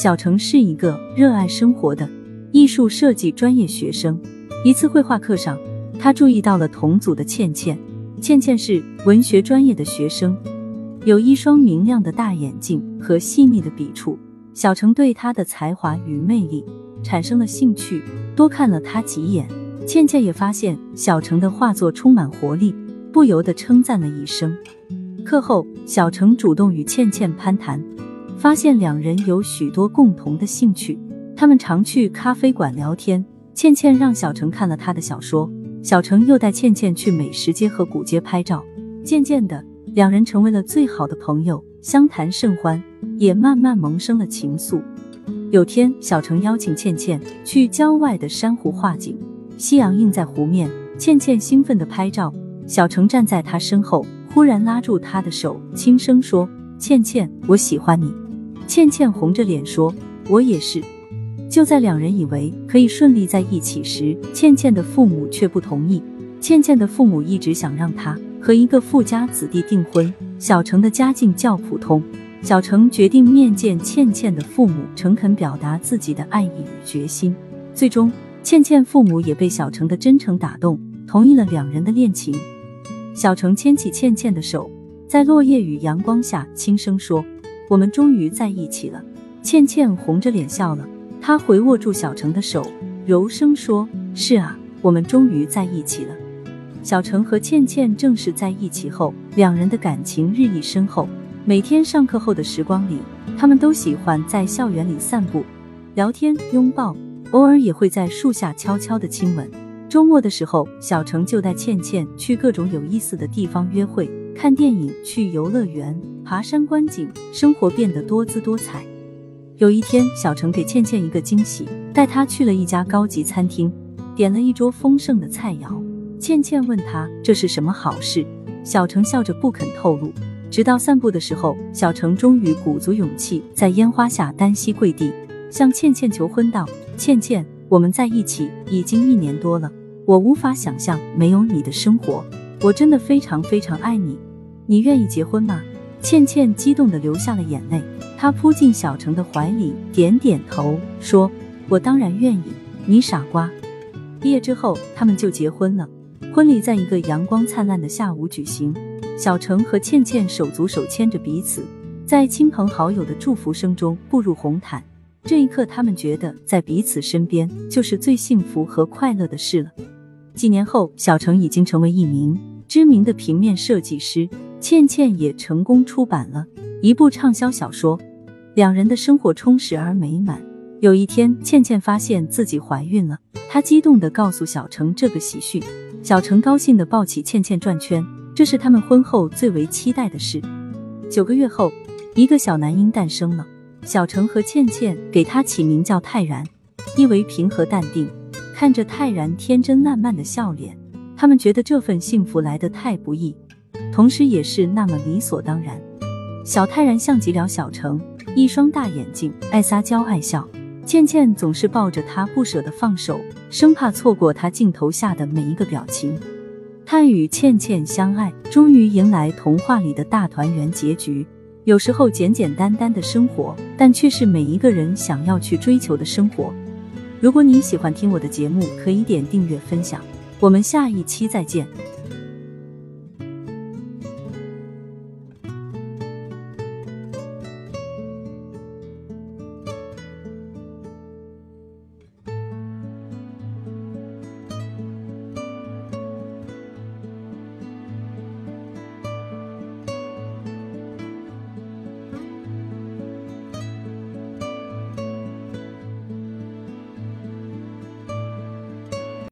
小程是一个热爱生活的艺术设计专业学生。一次绘画课上，他注意到了同组的倩倩。倩倩是文学专业的学生，有一双明亮的大眼睛和细腻的笔触。小程对她的才华与魅力产生了兴趣，多看了她几眼。倩倩也发现小程的画作充满活力，不由得称赞了一声。课后，小程主动与倩倩攀谈，发现两人有许多共同的兴趣。他们常去咖啡馆聊天。倩倩让小程看了他的小说，小程又带倩倩去美食街和古街拍照。渐渐的，两人成为了最好的朋友，相谈甚欢，也慢慢萌生了情愫。有天，小程邀请倩倩去郊外的珊瑚画景，夕阳映在湖面，倩倩兴奋地拍照。小程站在她身后。忽然拉住她的手，轻声说：“倩倩，我喜欢你。”倩倩红着脸说：“我也是。”就在两人以为可以顺利在一起时，倩倩的父母却不同意。倩倩的父母一直想让她和一个富家子弟订婚。小程的家境较普通，小程决定面见倩倩的父母，诚恳表达自己的爱意与决心。最终，倩倩父母也被小程的真诚打动，同意了两人的恋情。小程牵起倩倩的手，在落叶与阳光下轻声说：“我们终于在一起了。”倩倩红着脸笑了，她回握住小程的手，柔声说：“是啊，我们终于在一起了。”小程和倩倩正式在一起后，两人的感情日益深厚。每天上课后的时光里，他们都喜欢在校园里散步、聊天、拥抱，偶尔也会在树下悄悄的亲吻。周末的时候，小程就带倩倩去各种有意思的地方约会、看电影、去游乐园、爬山观景，生活变得多姿多彩。有一天，小程给倩倩一个惊喜，带她去了一家高级餐厅，点了一桌丰盛的菜肴。倩倩问他这是什么好事，小程笑着不肯透露。直到散步的时候，小程终于鼓足勇气，在烟花下单膝跪地，向倩倩求婚道：“倩倩，我们在一起已经一年多了。”我无法想象没有你的生活，我真的非常非常爱你，你愿意结婚吗？倩倩激动的流下了眼泪，她扑进小程的怀里，点点头，说：“我当然愿意，你傻瓜。”毕业之后，他们就结婚了。婚礼在一个阳光灿烂的下午举行，小程和倩倩手足手牵着彼此，在亲朋好友的祝福声中步入红毯。这一刻，他们觉得在彼此身边就是最幸福和快乐的事了。几年后，小程已经成为一名知名的平面设计师，倩倩也成功出版了一部畅销小说，两人的生活充实而美满。有一天，倩倩发现自己怀孕了，她激动地告诉小程这个喜讯。小程高兴地抱起倩倩转圈，这是他们婚后最为期待的事。九个月后，一个小男婴诞生了，小程和倩倩给他起名叫泰然，意为平和淡定。看着泰然天真烂漫的笑脸，他们觉得这份幸福来得太不易，同时也是那么理所当然。小泰然像极了小程，一双大眼睛，爱撒娇爱笑。倩倩总是抱着他不舍得放手，生怕错过他镜头下的每一个表情。他与倩倩相爱，终于迎来童话里的大团圆结局。有时候简简单单的生活，但却是每一个人想要去追求的生活。如果你喜欢听我的节目，可以点订阅分享。我们下一期再见。